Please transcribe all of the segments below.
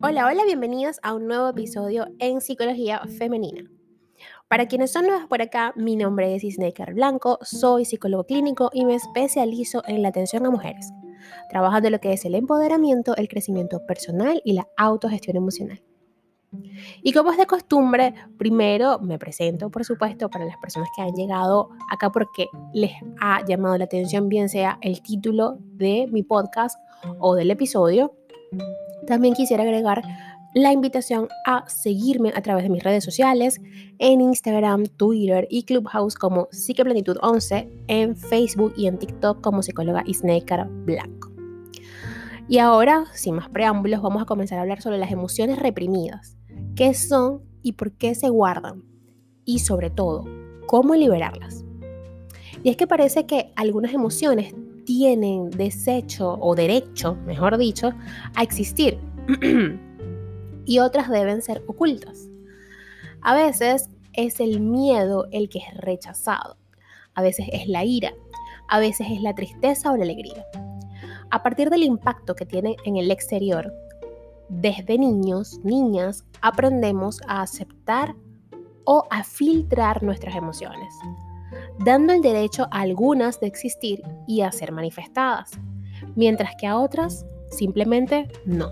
Hola, hola, bienvenidos a un nuevo episodio en Psicología Femenina. Para quienes son nuevos por acá, mi nombre es Isneker Blanco, soy psicólogo clínico y me especializo en la atención a mujeres, trabajando en lo que es el empoderamiento, el crecimiento personal y la autogestión emocional. Y como es de costumbre, primero me presento, por supuesto, para las personas que han llegado acá porque les ha llamado la atención, bien sea el título de mi podcast o del episodio. También quisiera agregar la invitación a seguirme a través de mis redes sociales, en Instagram, Twitter y Clubhouse como Psiqueplenitud 11, en Facebook y en TikTok como psicóloga Isneker Blanco. Y ahora, sin más preámbulos, vamos a comenzar a hablar sobre las emociones reprimidas qué son y por qué se guardan. Y sobre todo, cómo liberarlas. Y es que parece que algunas emociones tienen desecho o derecho, mejor dicho, a existir. y otras deben ser ocultas. A veces es el miedo el que es rechazado. A veces es la ira. A veces es la tristeza o la alegría. A partir del impacto que tiene en el exterior, desde niños, niñas, aprendemos a aceptar o a filtrar nuestras emociones, dando el derecho a algunas de existir y a ser manifestadas, mientras que a otras simplemente no.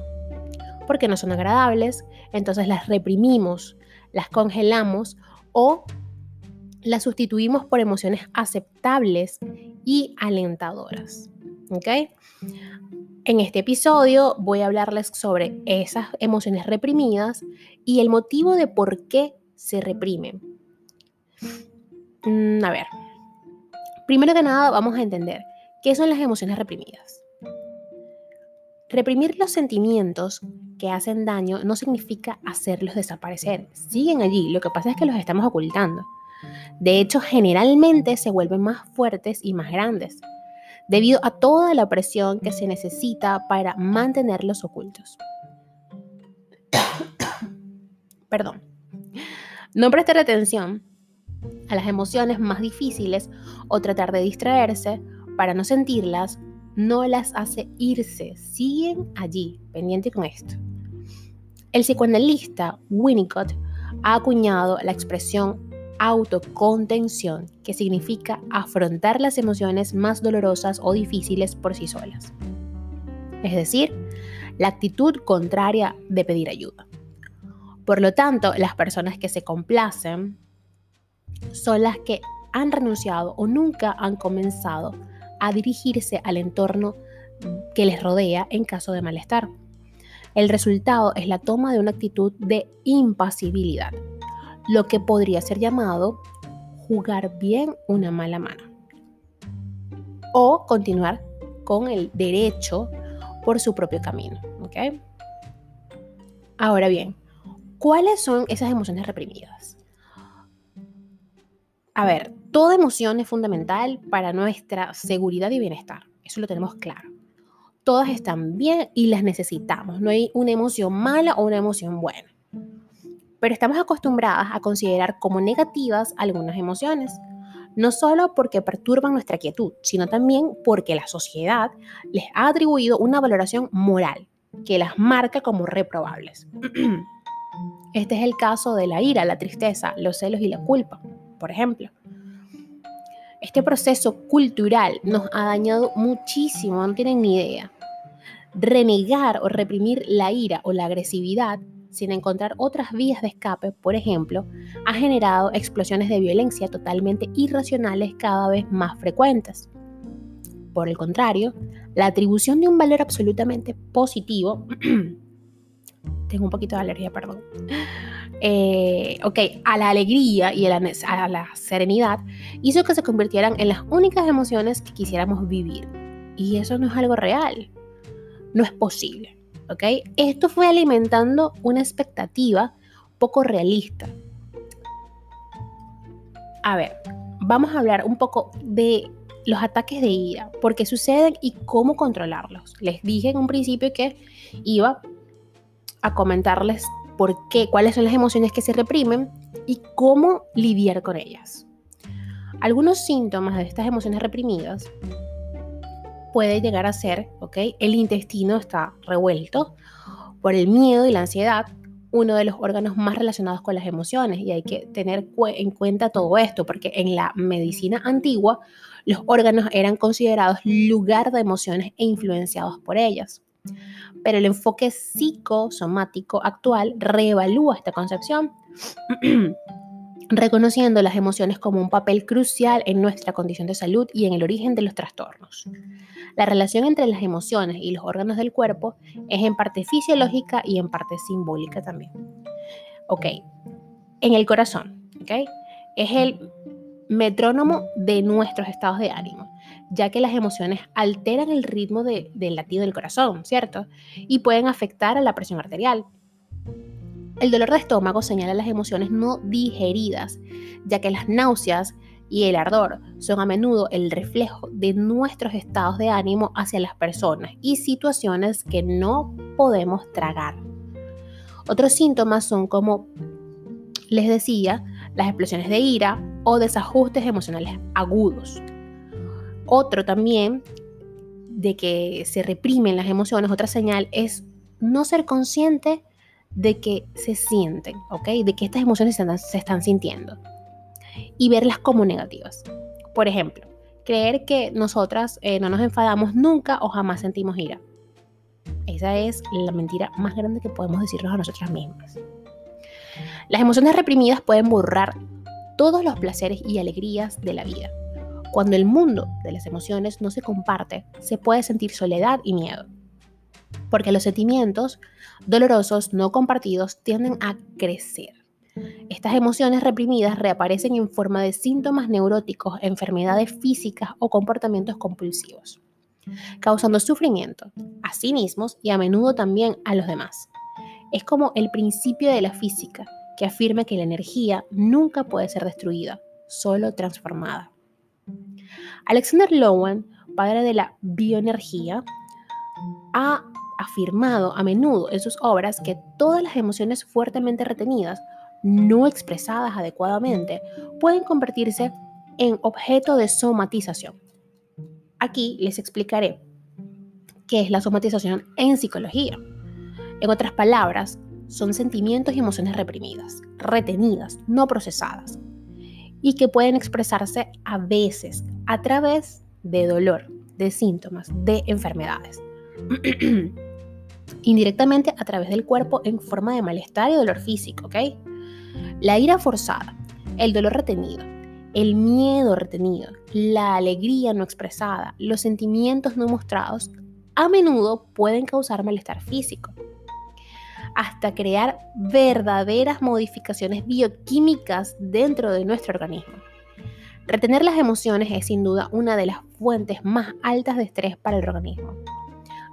Porque no son agradables, entonces las reprimimos, las congelamos o las sustituimos por emociones aceptables y alentadoras. ¿Ok? En este episodio voy a hablarles sobre esas emociones reprimidas y el motivo de por qué se reprimen. Mm, a ver, primero que nada vamos a entender qué son las emociones reprimidas. Reprimir los sentimientos que hacen daño no significa hacerlos desaparecer. Siguen allí, lo que pasa es que los estamos ocultando. De hecho, generalmente se vuelven más fuertes y más grandes debido a toda la presión que se necesita para mantenerlos ocultos. Perdón. No prestar atención a las emociones más difíciles o tratar de distraerse para no sentirlas no las hace irse, siguen allí, pendiente con esto. El psicoanalista Winnicott ha acuñado la expresión autocontención, que significa afrontar las emociones más dolorosas o difíciles por sí solas. Es decir, la actitud contraria de pedir ayuda. Por lo tanto, las personas que se complacen son las que han renunciado o nunca han comenzado a dirigirse al entorno que les rodea en caso de malestar. El resultado es la toma de una actitud de impasibilidad, lo que podría ser llamado jugar bien una mala mano. O continuar con el derecho por su propio camino. Ahora bien, ¿cuáles son esas emociones reprimidas? A ver, toda emoción es fundamental para nuestra seguridad y bienestar. Eso lo tenemos claro. Todas están bien y las necesitamos. No hay una emoción mala o una emoción buena pero estamos acostumbradas a considerar como negativas algunas emociones, no solo porque perturban nuestra quietud, sino también porque la sociedad les ha atribuido una valoración moral que las marca como reprobables. Este es el caso de la ira, la tristeza, los celos y la culpa, por ejemplo. Este proceso cultural nos ha dañado muchísimo, no tienen ni idea. Renegar o reprimir la ira o la agresividad sin encontrar otras vías de escape, por ejemplo, ha generado explosiones de violencia totalmente irracionales cada vez más frecuentes. Por el contrario, la atribución de un valor absolutamente positivo, tengo un poquito de alergia, perdón, eh, ok, a la alegría y a la, a la serenidad, hizo que se convirtieran en las únicas emociones que quisiéramos vivir. Y eso no es algo real, no es posible. Esto fue alimentando una expectativa poco realista. A ver, vamos a hablar un poco de los ataques de ira, por qué suceden y cómo controlarlos. Les dije en un principio que iba a comentarles por qué, cuáles son las emociones que se reprimen y cómo lidiar con ellas. Algunos síntomas de estas emociones reprimidas puede llegar a ser, ¿ok? El intestino está revuelto, Por el miedo y la ansiedad, uno de los órganos más relacionados con las emociones y hay que tener en cuenta todo esto porque en la medicina antigua los órganos eran considerados lugar de emociones e influenciados por ellas. Pero el enfoque psicosomático actual reevalúa esta concepción reconociendo las emociones como un papel crucial en nuestra condición de salud y en el origen de los trastornos. La relación entre las emociones y los órganos del cuerpo es en parte fisiológica y en parte simbólica también. Ok, en el corazón, ok, es el metrónomo de nuestros estados de ánimo, ya que las emociones alteran el ritmo del latido del corazón, ¿cierto? Y pueden afectar a la presión arterial, el dolor de estómago señala las emociones no digeridas, ya que las náuseas y el ardor son a menudo el reflejo de nuestros estados de ánimo hacia las personas y situaciones que no podemos tragar. Otros síntomas son como les decía, las explosiones de ira o desajustes emocionales agudos. Otro también de que se reprimen las emociones, otra señal es no ser consciente de que se sienten, ¿ok? De que estas emociones se están, sintiendo y verlas como negativas. Por ejemplo, creer que nosotras eh, no nos enfadamos nunca o jamás sentimos ira. Esa es la mentira más grande que podemos decirnos a nosotras mismas. Las emociones reprimidas pueden borrar todos los placeres y alegrías de la vida. Cuando el mundo de las emociones no se comparte, se puede sentir soledad y miedo porque los sentimientos dolorosos no compartidos tienden a crecer. Estas emociones reprimidas reaparecen en forma de síntomas neuróticos, enfermedades físicas o comportamientos compulsivos, causando sufrimiento a sí mismos y a menudo también a los demás. Es como el principio de la física, que afirma que la energía nunca puede ser destruida, solo transformada. Alexander Lowen, padre de la bioenergía, ha afirmado a menudo en sus obras que todas las emociones fuertemente retenidas, no expresadas adecuadamente, pueden convertirse en objeto de somatización. Aquí les explicaré qué es la somatización en psicología. En otras palabras, son sentimientos y emociones reprimidas, retenidas, no procesadas, y que pueden expresarse a veces a través de dolor, de síntomas, de enfermedades. indirectamente a través del cuerpo en forma de malestar y dolor físico, ¿ok? La ira forzada, el dolor retenido, el miedo retenido, la alegría no expresada, los sentimientos no mostrados, a menudo pueden causar malestar físico, hasta crear verdaderas modificaciones bioquímicas dentro de nuestro organismo. Retener las emociones es sin duda una de las fuentes más altas de estrés para el organismo.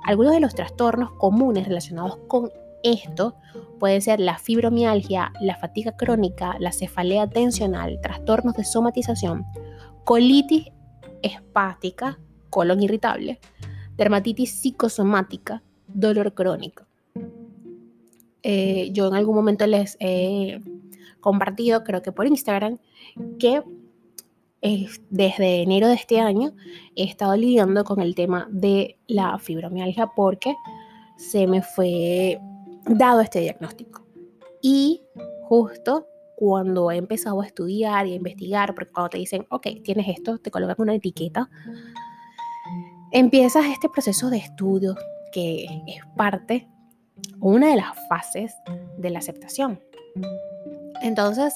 Algunos de los trastornos comunes relacionados con esto pueden ser la fibromialgia, la fatiga crónica, la cefalea tensional, trastornos de somatización, colitis espástica, colon irritable, dermatitis psicosomática, dolor crónico. Eh, yo en algún momento les he compartido, creo que por Instagram, que desde enero de este año he estado lidiando con el tema de la fibromialgia porque se me fue dado este diagnóstico. Y justo cuando he empezado a estudiar y a investigar, porque cuando te dicen, ok, tienes esto, te colocan una etiqueta, empiezas este proceso de estudio que es parte, una de las fases de la aceptación. Entonces,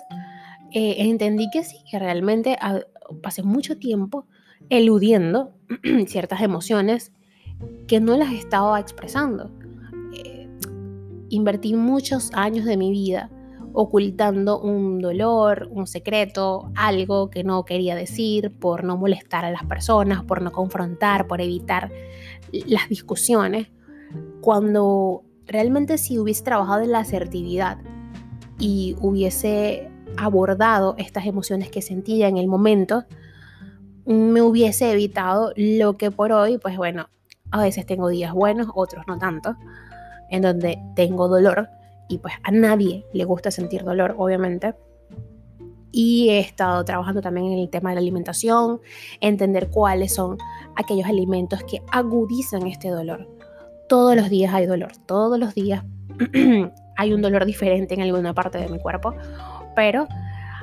eh, entendí que sí, que realmente pasé mucho tiempo eludiendo ciertas emociones que no las estaba expresando. Eh, invertí muchos años de mi vida ocultando un dolor, un secreto, algo que no quería decir, por no molestar a las personas, por no confrontar, por evitar las discusiones, cuando realmente si hubiese trabajado en la asertividad y hubiese abordado estas emociones que sentía en el momento, me hubiese evitado lo que por hoy, pues bueno, a veces tengo días buenos, otros no tanto, en donde tengo dolor y pues a nadie le gusta sentir dolor, obviamente. Y he estado trabajando también en el tema de la alimentación, entender cuáles son aquellos alimentos que agudizan este dolor. Todos los días hay dolor, todos los días hay un dolor diferente en alguna parte de mi cuerpo, pero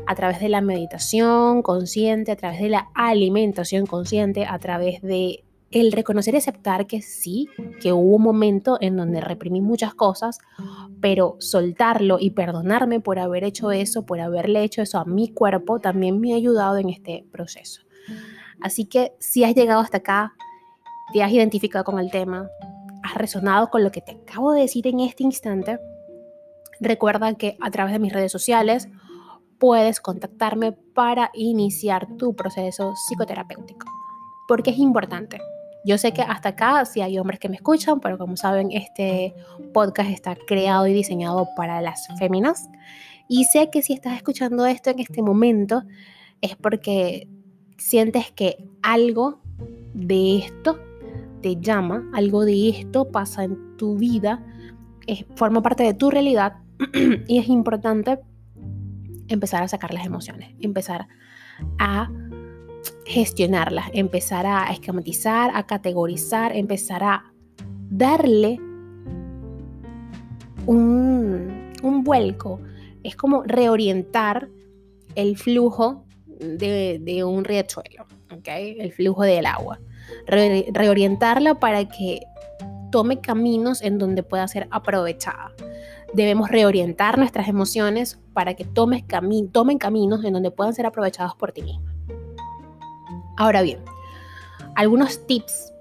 a través de la meditación consciente, a través de la alimentación consciente, a través de el reconocer y aceptar que sí, que hubo un momento en donde reprimí muchas cosas, pero soltarlo y perdonarme por haber hecho eso, por haberle hecho eso a mi cuerpo, también me ha ayudado en este proceso. Así que si has llegado hasta acá, te has identificado con el tema, has resonado con lo que te acabo de decir en este instante, recuerda que a través de mis redes sociales puedes contactarme para iniciar tu proceso psicoterapéutico. Porque es importante. Yo sé que hasta acá sí hay hombres que me escuchan, pero como saben, este podcast está creado y diseñado para las féminas. Y sé que si estás escuchando esto en este momento es porque sientes que algo de esto te llama, algo de esto pasa en tu vida, es, forma parte de tu realidad y es importante empezar a sacar las emociones, empezar a gestionarlas, empezar a esquematizar, a categorizar, empezar a darle un, un vuelco. Es como reorientar el flujo de, un riachuelo, el flujo del agua. reorientarla para que tome caminos en donde pueda ser aprovechada. Debemos reorientar nuestras emociones para que tomen caminos en donde puedan ser aprovechados por ti misma. Ahora bien, algunos tips,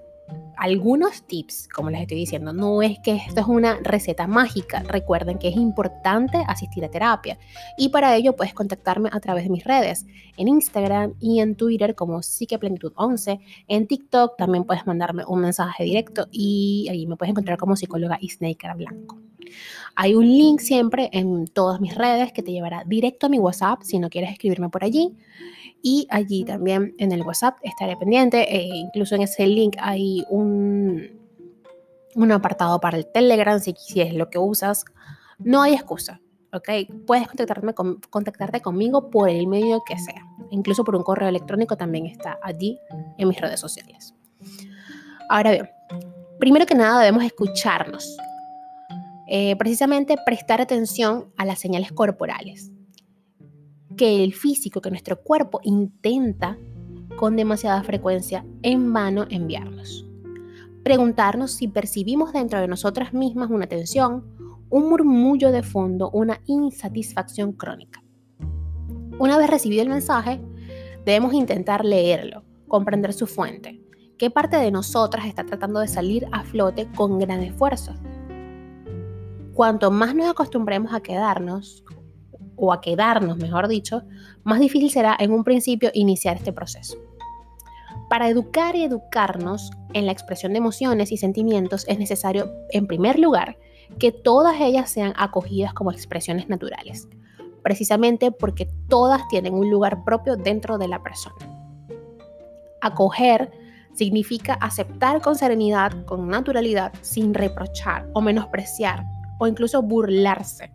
algunos tips, como les estoy diciendo, no es que esto es una receta mágica. Recuerden que es importante asistir a terapia y para ello puedes contactarme a través de mis redes, en Instagram y en Twitter como Psiqueplenitud11, en TikTok también puedes mandarme un mensaje directo y ahí me puedes encontrar como psicóloga Isnaker Blanco. Hay un link siempre en todas mis redes que te llevará directo a mi WhatsApp si no quieres escribirme por allí y allí también en el WhatsApp estaré pendiente. E incluso en ese link hay un, un apartado para el Telegram si, es lo que usas. No hay excusa, ¿ok? Puedes contactarme contactarte conmigo por el medio que sea. Incluso por un correo electrónico también está allí en mis redes sociales. Ahora bien, primero que nada debemos escucharnos. Eh, precisamente prestar atención a las señales corporales que el físico, que nuestro cuerpo intenta con demasiada frecuencia en vano enviarnos. Preguntarnos si percibimos dentro de nosotras mismas una tensión, un murmullo de fondo, una insatisfacción crónica. Una vez recibido el mensaje, debemos intentar leerlo, comprender su fuente, qué parte de nosotras está tratando de salir a flote con gran esfuerzo. Cuanto más nos acostumbremos a quedarnos o a quedarnos, mejor dicho, más difícil será en un principio iniciar este proceso. Para educar y educarnos en la expresión de emociones y sentimientos es necesario, en primer lugar, que todas ellas sean acogidas como expresiones naturales, precisamente porque todas tienen un lugar propio dentro de la persona. Acoger significa aceptar con serenidad, con naturalidad, sin reprochar o menospreciar o incluso burlarse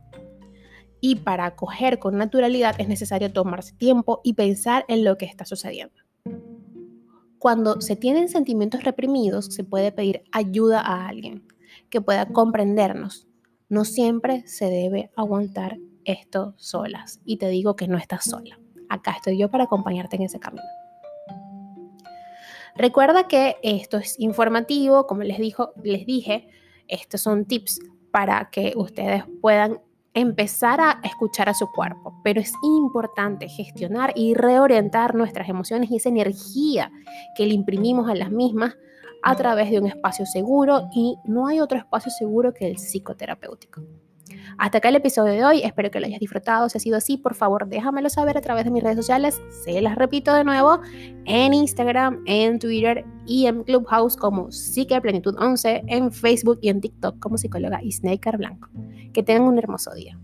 y para acoger con naturalidad es necesario tomarse tiempo y pensar en lo que está sucediendo. Cuando se tienen sentimientos reprimidos, se puede pedir ayuda a alguien que pueda comprendernos. No siempre se debe aguantar esto solas. Y te digo que no estás sola. Acá estoy yo para acompañarte en ese camino. Recuerda que esto es informativo, como les, dijo, les dije, estos son tips para que ustedes puedan empezar a escuchar a su cuerpo, pero es importante gestionar y reorientar nuestras emociones y esa energía que le imprimimos a las mismas a través de un espacio seguro y no hay otro espacio seguro que el psicoterapéutico. Hasta acá el episodio de hoy, espero que lo hayas disfrutado. Si ha sido así, por favor, déjamelo saber a través de mis redes sociales. Se las repito de nuevo, en Instagram, en Twitter y en Clubhouse como Psique Plenitud 11, en Facebook y en TikTok como psicóloga Snaker Blanco. Que tengan un hermoso día.